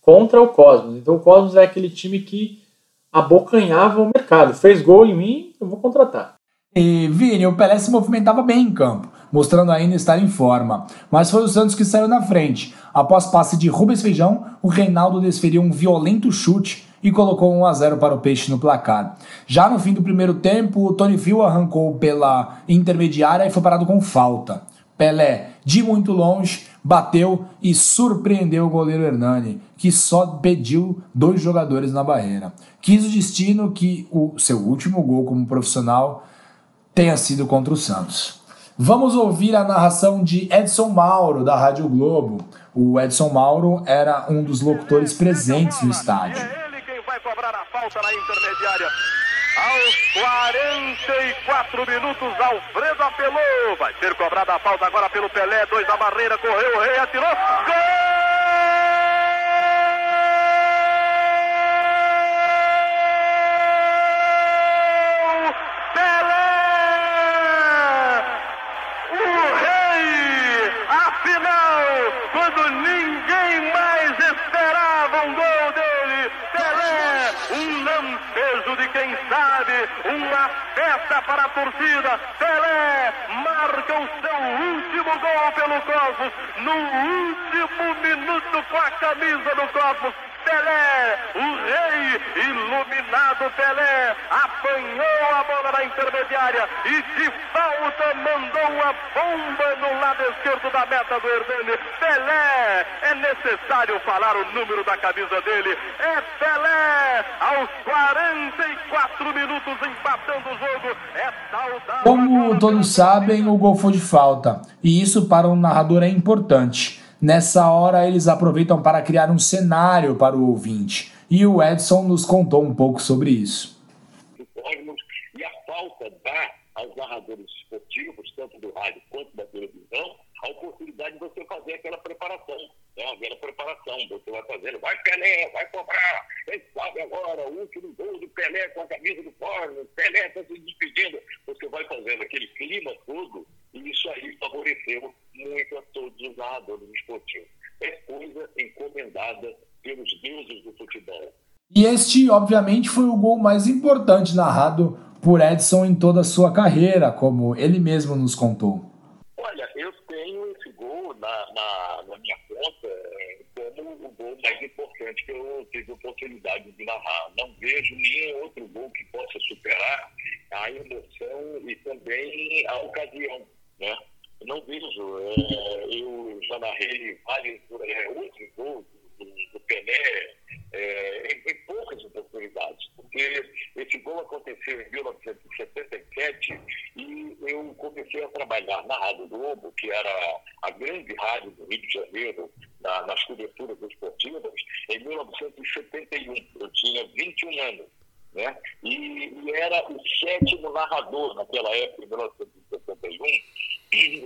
contra o Cosmos. Então o Cosmos é aquele time que abocanhava o mercado. Fez gol em mim, eu vou contratar. E Vini, o Pelé se movimentava bem em campo, mostrando ainda estar em forma. Mas foi o Santos que saiu na frente. Após passe de Rubens Feijão, o Reinaldo desferiu um violento chute e colocou 1 a 0 para o Peixe no placar. Já no fim do primeiro tempo, o Tony Phil arrancou pela intermediária e foi parado com falta. Pelé, de muito longe, bateu e surpreendeu o goleiro Hernani, que só pediu dois jogadores na barreira. Quis o destino que o seu último gol como profissional tenha sido contra o Santos. Vamos ouvir a narração de Edson Mauro, da Rádio Globo. O Edson Mauro era um dos locutores presentes no estádio. É ele quem vai cobrar a falta na intermediária. Aos 44 minutos, Alfredo apelou. Vai ser cobrada a falta agora pelo Pelé. Dois da barreira, correu o rei, atirou. Gol! uma festa para a torcida. Pelé marca o seu último gol pelo Cosmos, no último minuto com a camisa do Cosmos. Pelé, o rei, iluminado Pelé, apanhou a bola na intermediária e de mandou uma bomba no lado esquerdo da meta do Hernani. Pelé, é necessário falar o número da camisa dele. É Pelé, aos 44 minutos empatando o jogo. É saudável. Como todos sabem, o gol foi de falta. E isso para um narrador é importante. Nessa hora, eles aproveitam para criar um cenário para o ouvinte. E o Edson nos contou um pouco sobre isso. E a falta dá aos narradores esportivos, tanto do rádio quanto da televisão, a oportunidade de você fazer aquela preparação. né, aquela preparação, você vai fazendo, vai Pelé, vai cobrar, quem sabe agora, o último gol do Pelé com a camisa do Corno, Pelé está se despedindo, você vai fazendo aquele clima todo, e isso aí favoreceu muito a todos os narradores esportivos. É coisa encomendada pelos deuses do futebol. E este, obviamente, foi o gol mais importante narrado por Edson em toda a sua carreira, como ele mesmo nos contou. Olha, eu tenho esse gol na, na, na minha conta é, como o gol mais importante que eu tive a oportunidade de narrar. Não vejo nenhum outro gol que possa superar a emoção e também a ocasião. Né? Não vejo. É, eu já narrei vários é, outros gols do, do Pelé é, em, em, poucas oportunidades, porque esse gol aconteceu em 1977 e eu comecei a trabalhar na Rádio Globo, que era a grande rádio do Rio de Janeiro, na, nas coberturas esportivas, em 1971. Eu tinha 21 anos. Né? E, e era o sétimo narrador naquela época, em 1971,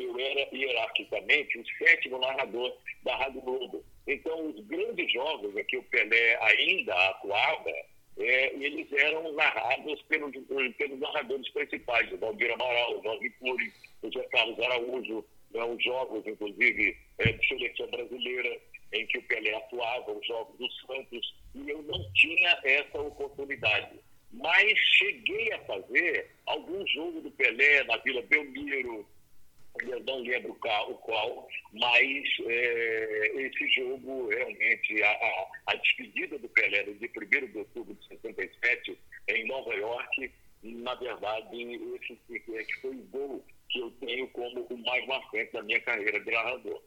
eu era hierarquicamente o sétimo narrador da Rádio Globo. Então, os grandes jogos em que o Pelé ainda atuava, é, eles eram narrados pelos, pelos narradores principais, o Valdir Amaral, o Valdir Cury, o José Carlos Araújo, né, os jogos, inclusive, é, de seleção brasileira, em que o Pelé atuava, os jogos do Santos, e eu não tinha essa oportunidade. Mas cheguei a fazer algum jogo do Pelé na Vila Belmiro, eu não lembro qual, qual mas é, esse jogo realmente, a, a, a, despedida do Pelé de 1 de outubro de 67 em Nova York, na verdade, esse é foi o gol que eu tenho como o mais marcante da minha carreira de narrador.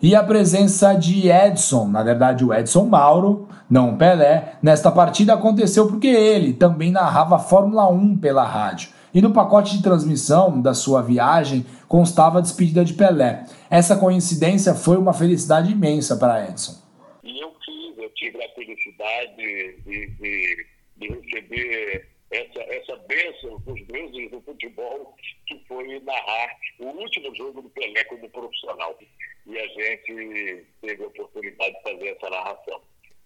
E a presença de Edson, na verdade o Edson Mauro, não Pelé, nesta partida aconteceu porque ele também narrava Fórmula 1 pela rádio. E no pacote de transmissão da sua viagem constava a despedida de Pelé. Essa coincidência foi uma felicidade imensa para Edson. E eu tive, eu tive a felicidade de, de, de receber essa, essa bênção dos deuses do futebol, que foi narrar o último jogo do Pelé como profissional. E a gente teve a oportunidade de fazer essa narração.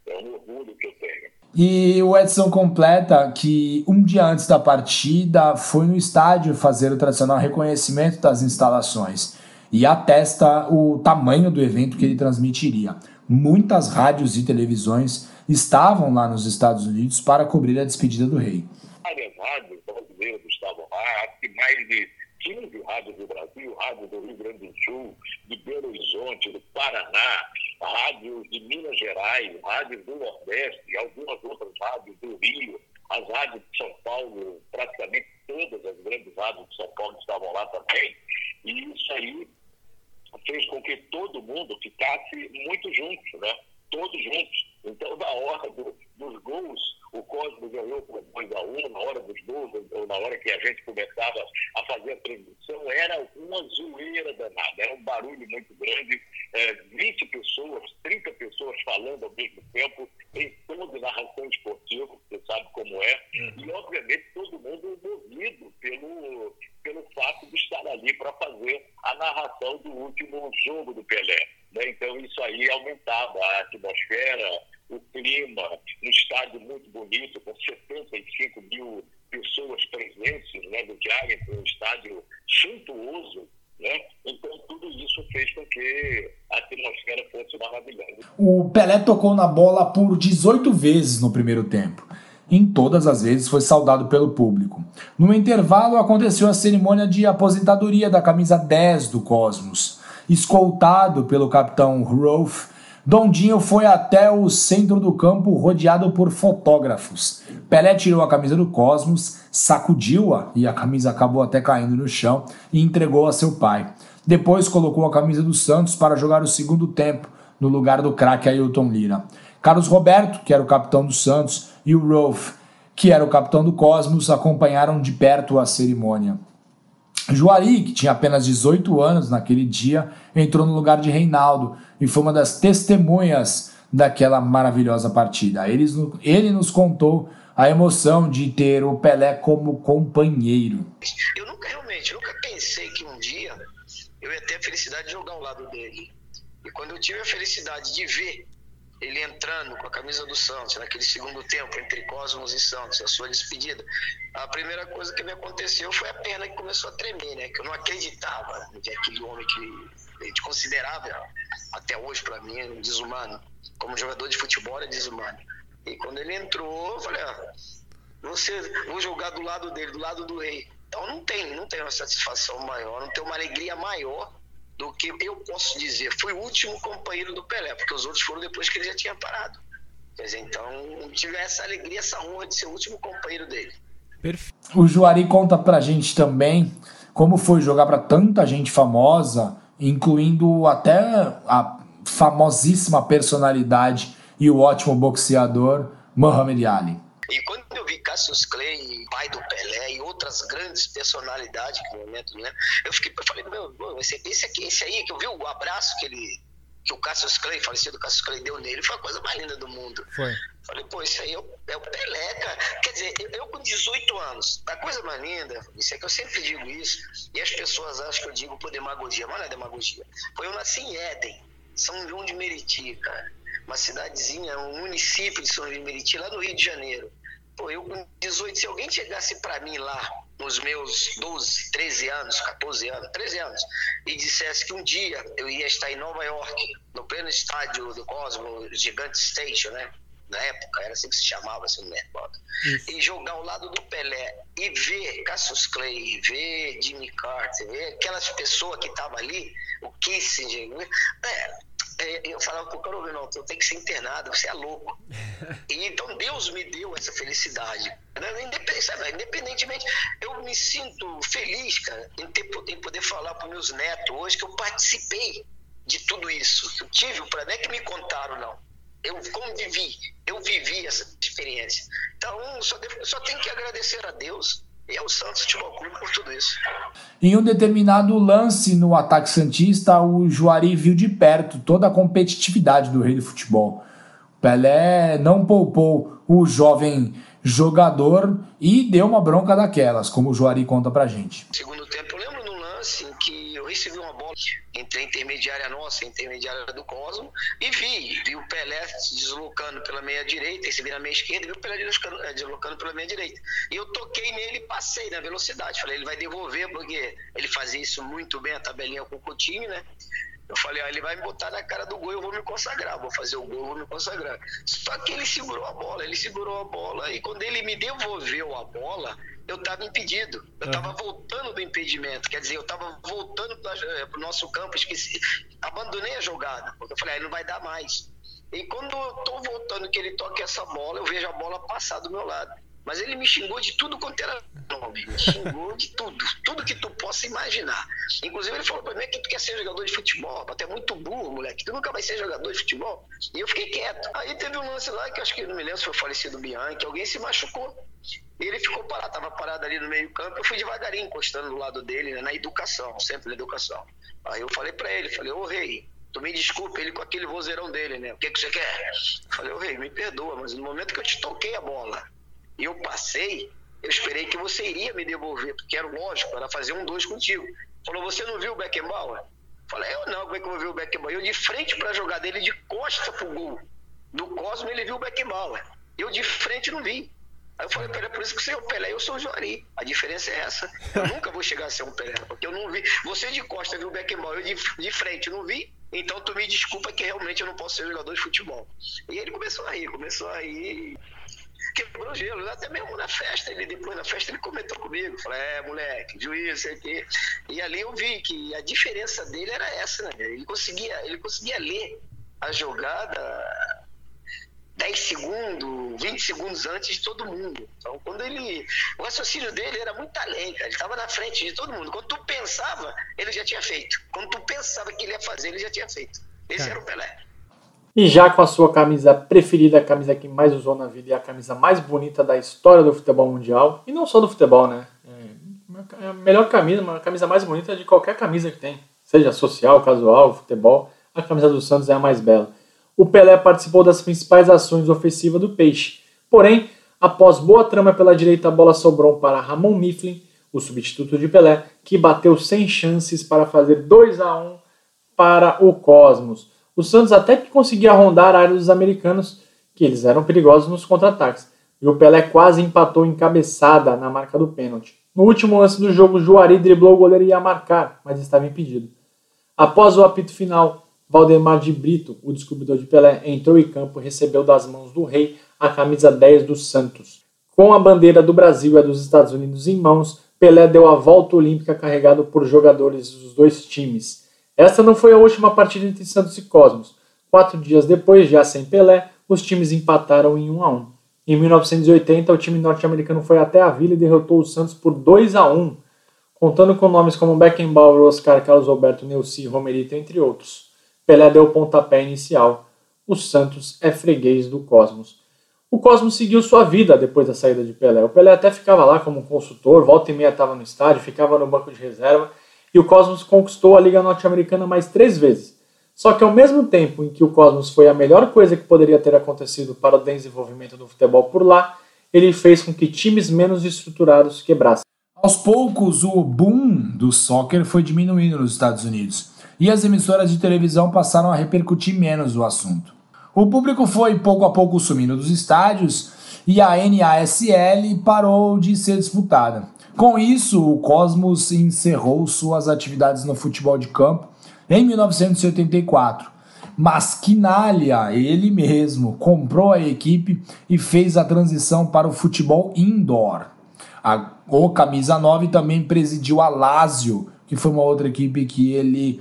É um orgulho que eu tenho. E o Edson completa que um dia antes da partida foi no estádio fazer o tradicional reconhecimento das instalações e atesta o tamanho do evento que ele transmitiria. Muitas rádios e televisões estavam lá nos Estados Unidos para cobrir a despedida do rei. Várias rádios brasileiras estavam lá, acho que mais de 15 rádios do Brasil, rádios do Rio Grande do Sul, de Belo Horizonte, do Paraná, rádios de Minas Gerais, rádios do Nordeste, algumas outras rádios do Rio, as rádios de São Paulo, praticamente todas as grandes rádios de São Paulo estavam lá também. E isso aí fez com que todo mundo ficasse muito junto, né? Todos juntos. Então, na hora do, dos gols, o Cosmo ganhou por 2 a 1 um, na hora dos gols, ou na hora que a gente começava a fazer a transmissão, era uma zoeira danada, era um barulho muito grande, é, 20 pessoas, 30 pessoas falando ao mesmo tempo, em toda narração esportiva, você sabe como é, uhum. e obviamente todo mundo movido pelo, pelo fato de estar ali para fazer a narração do último jogo do Pelé. Né? Então isso aí aumentava a atmosfera, o clima, um estádio muito bonito, com 75 mil pessoas presentes né, do Giants, um estádio suntuoso. Né? Então, tudo isso fez com que a atmosfera fosse maravilhosa. O Pelé tocou na bola por 18 vezes no primeiro tempo. Em todas as vezes foi saudado pelo público. No intervalo aconteceu a cerimônia de aposentadoria da camisa 10 do Cosmos. Escoltado pelo capitão Rolf, Dondinho foi até o centro do campo rodeado por fotógrafos. Pelé tirou a camisa do Cosmos, sacudiu-a e a camisa acabou até caindo no chão e entregou a seu pai. Depois colocou a camisa do Santos para jogar o segundo tempo no lugar do craque Ailton Lira. Carlos Roberto, que era o capitão do Santos, e o Rolf, que era o capitão do Cosmos, acompanharam de perto a cerimônia. Juari, que tinha apenas 18 anos naquele dia, entrou no lugar de Reinaldo e foi uma das testemunhas daquela maravilhosa partida. Ele, ele nos contou a emoção de ter o Pelé como companheiro. Eu nunca realmente, nunca pensei que um dia eu ia ter a felicidade de jogar ao lado dele. E quando eu tive a felicidade de ver ele entrando com a camisa do Santos, naquele segundo tempo, entre Cosmos e Santos, a sua despedida, a primeira coisa que me aconteceu foi a perna que começou a tremer, né? Que eu não acreditava que aquele homem que a gente considerava, até hoje para mim, um desumano. Como jogador de futebol é desumano. E quando ele entrou, eu falei, ah, você, vou jogar do lado dele, do lado do rei. Então não tem, não tem uma satisfação maior, não tem uma alegria maior do que eu posso dizer. Fui o último companheiro do Pelé, porque os outros foram depois que ele já tinha parado. Quer dizer, então tive essa alegria, essa honra de ser o último companheiro dele. Perfeito. O Juari conta pra gente também como foi jogar para tanta gente famosa, incluindo até a famosíssima personalidade e o ótimo boxeador Muhammad Ali. E quando eu vi Cassius Clay, pai do Pelé e outras grandes personalidades que momento, né? Eu fiquei, eu falei, meu, esse, esse aqui, esse aí que eu vi o abraço que ele que o Cassius Clay, falecido Cassius Clay, deu nele, foi a coisa mais linda do mundo. Foi. Falei, pô, isso aí é o, é o Pelé, cara. Quer dizer, eu, eu, com 18 anos, a coisa mais linda, isso é que eu sempre digo isso, e as pessoas acham que eu digo por demagogia, mas não é demagogia. Foi eu nasci em Éden, São João de Meriti, cara. Uma cidadezinha, um município de São de Meriti, lá no Rio de Janeiro. Pô, eu com 18, se alguém chegasse para mim lá, nos meus 12, 13 anos, 14 anos, 13 anos, e dissesse que um dia eu ia estar em Nova York, no pleno estádio do Cosmo, Gigante Station, né? Na época, era assim que se chamava, assim, no recordo. E jogar ao lado do Pelé e ver Cassius Clay, ver Jimmy Carter, ver aquelas pessoas que estavam ali, o Kissinger, é, é, eu falava pro cara, não, tu tem que ser internado, você é louco. E então Deus me deu essa felicidade. Né? Independentemente, eu me sinto feliz, cara, em, ter, em poder falar para meus netos hoje que eu participei de tudo isso. Eu tive o prazer, não é que me contaram, não. Eu convivi, eu vivi essa experiência. Então, só, devo, só tenho que agradecer a Deus e ao Santos Futebol Clube por tudo isso. Em um determinado lance no ataque Santista, o Juari viu de perto toda a competitividade do rei do futebol. Pelé não poupou o jovem jogador e deu uma bronca daquelas, como o Juari conta pra gente. Segundo tempo, eu lembro num lance em que eu recebi entre a intermediária nossa e a intermediária do Cosmo e vi, vi o Pelé se deslocando pela meia direita, recebi na meia esquerda vi o Pelé eh, deslocando pela meia direita. E eu toquei nele e passei na velocidade. Falei, ele vai devolver, porque ele fazia isso muito bem, a tabelinha com o Coutinho, né? Eu falei, ah, ele vai me botar na cara do gol, eu vou me consagrar, vou fazer o gol, eu vou me consagrar. Só que ele segurou a bola, ele segurou a bola e quando ele me devolveu a bola, eu estava impedido. Eu estava uhum. voltando do impedimento. Quer dizer, eu estava voltando para o nosso campo, esqueci. Abandonei a jogada, porque eu falei, ah, não vai dar mais. E quando eu estou voltando, que ele toca essa bola, eu vejo a bola passar do meu lado. Mas ele me xingou de tudo quanto era nome. Me xingou de tudo. Tudo que tu possa imaginar. Inclusive, ele falou pra mim que tu quer ser jogador de futebol. Tu é muito burro, moleque. Tu nunca vai ser jogador de futebol. E eu fiquei quieto. Aí teve um lance lá que eu acho que não me lembro se foi o falecido Bianchi. Alguém se machucou. Ele ficou parado. Tava parado ali no meio campo. Eu fui devagarinho, encostando do lado dele, né, na educação. Sempre na educação. Aí eu falei pra ele. Falei, ô rei, tu me desculpa, ele com aquele vozeirão dele, né? O que, que você quer? Falei, ô rei, me perdoa, mas no momento que eu te toquei a bola e eu passei, eu esperei que você iria me devolver, porque era lógico, era fazer um dois contigo. Falou, você não viu o Beckenbauer? Falei, eu não, como é que eu vou ver o Beckenbauer? Eu de frente para a jogada dele, de costa pro gol. Do Cosmo ele viu o Beckenbauer. Eu de frente não vi. Aí eu falei, Pelé, por isso que você é o Pelé, eu sou o Juari. A diferença é essa. Eu nunca vou chegar a ser um Pelé, porque eu não vi. Você de costa viu o Beckenbauer, eu de, de frente não vi. Então tu me desculpa que realmente eu não posso ser jogador de futebol. E ele começou a rir, começou a rir quebrou gelo. Até mesmo na festa, ele depois na festa ele comentou comigo. Falei, é, moleque, juiz, sei que. E ali eu vi que a diferença dele era essa, né? Ele conseguia, ele conseguia ler a jogada 10 segundos, 20 segundos antes de todo mundo. Então, quando ele. O raciocínio dele era muito além, cara. Ele estava na frente de todo mundo. Quando tu pensava, ele já tinha feito. Quando tu pensava que ele ia fazer, ele já tinha feito. Esse era o Pelé. E já com a sua camisa preferida, a camisa que mais usou na vida e a camisa mais bonita da história do futebol mundial, e não só do futebol, né? É a melhor camisa, uma camisa mais bonita de qualquer camisa que tem, seja social, casual, futebol, a camisa do Santos é a mais bela. O Pelé participou das principais ações ofensivas do Peixe, porém, após boa trama pela direita, a bola sobrou para Ramon Mifflin, o substituto de Pelé, que bateu sem chances para fazer 2 a 1 para o Cosmos. O Santos até que conseguia rondar a área dos americanos, que eles eram perigosos nos contra-ataques. E o Pelé quase empatou em cabeçada na marca do pênalti. No último lance do jogo, Juari driblou o goleiro e ia marcar, mas estava impedido. Após o apito final, Valdemar de Brito, o descobridor de Pelé, entrou em campo e recebeu das mãos do rei a camisa 10 do Santos. Com a bandeira do Brasil e a dos Estados Unidos em mãos, Pelé deu a volta olímpica carregado por jogadores dos dois times. Esta não foi a última partida entre Santos e Cosmos. Quatro dias depois, já sem Pelé, os times empataram em 1 a 1. Em 1980, o time norte-americano foi até a Vila e derrotou o Santos por 2 a 1, contando com nomes como Beckenbauer, Oscar, Carlos Alberto, Neuci, Romerito, entre outros. Pelé deu o pontapé inicial. O Santos é freguês do Cosmos. O Cosmos seguiu sua vida depois da saída de Pelé. O Pelé até ficava lá como consultor, volta e meia estava no estádio, ficava no banco de reserva, e o Cosmos conquistou a Liga Norte-Americana mais três vezes. Só que ao mesmo tempo em que o Cosmos foi a melhor coisa que poderia ter acontecido para o desenvolvimento do futebol por lá, ele fez com que times menos estruturados quebrassem. Aos poucos, o boom do soccer foi diminuindo nos Estados Unidos e as emissoras de televisão passaram a repercutir menos o assunto. O público foi pouco a pouco sumindo dos estádios e a NASL parou de ser disputada. Com isso, o Cosmos encerrou suas atividades no futebol de campo em 1984. Mas Quinalha, ele mesmo, comprou a equipe e fez a transição para o futebol indoor. A, o Camisa 9 também presidiu a Lazio, que foi uma outra equipe que ele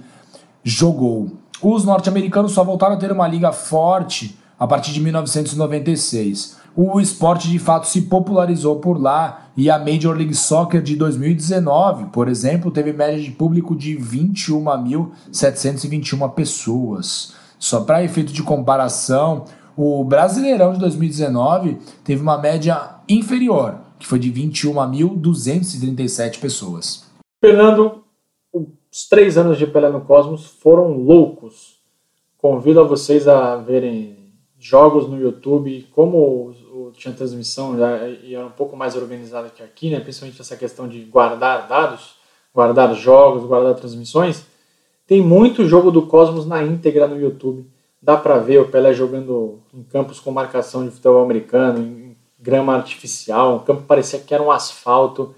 jogou. Os norte-americanos só voltaram a ter uma liga forte a partir de 1996. O esporte de fato se popularizou por lá e a Major League Soccer de 2019, por exemplo, teve média de público de 21.721 pessoas. Só para efeito de comparação, o Brasileirão de 2019 teve uma média inferior, que foi de 21.237 pessoas. Fernando, os três anos de Pelé no Cosmos foram loucos. Convido a vocês a verem jogos no YouTube, como tinha transmissão e era um pouco mais organizada que aqui, né? principalmente essa questão de guardar dados, guardar jogos, guardar transmissões. Tem muito jogo do Cosmos na íntegra no YouTube. Dá para ver o Pelé jogando em campos com marcação de futebol americano, em grama artificial, um campo parecia que era um asfalto.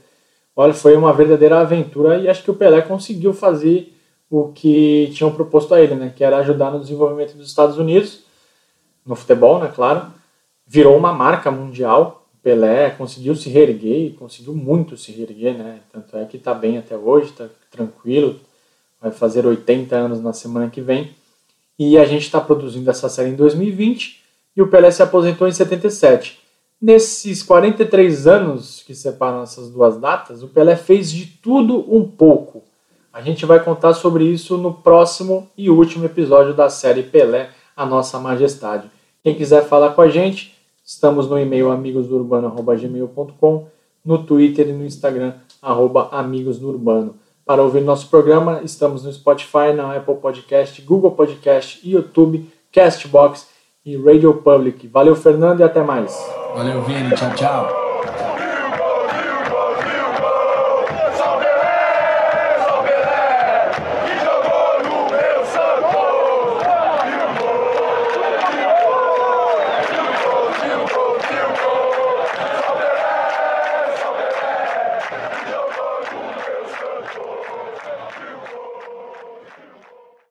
Olha, foi uma verdadeira aventura e acho que o Pelé conseguiu fazer o que tinham proposto a ele, né? Que era ajudar no desenvolvimento dos Estados Unidos, no futebol, né? Claro virou uma marca mundial. Pelé conseguiu se reerguer, conseguiu muito se reerguer, né? Tanto é que está bem até hoje, está tranquilo, vai fazer 80 anos na semana que vem. E a gente está produzindo essa série em 2020 e o Pelé se aposentou em 77. Nesses 43 anos que separam essas duas datas, o Pelé fez de tudo um pouco. A gente vai contar sobre isso no próximo e último episódio da série Pelé, a Nossa Majestade. Quem quiser falar com a gente, Estamos no e-mail amigosdourbano.gmail.com, no Twitter e no Instagram, arroba. Para ouvir nosso programa, estamos no Spotify, na Apple Podcast, Google Podcast, YouTube, Castbox e Radio Public. Valeu, Fernando, e até mais. Valeu, Vini. Tchau, tchau.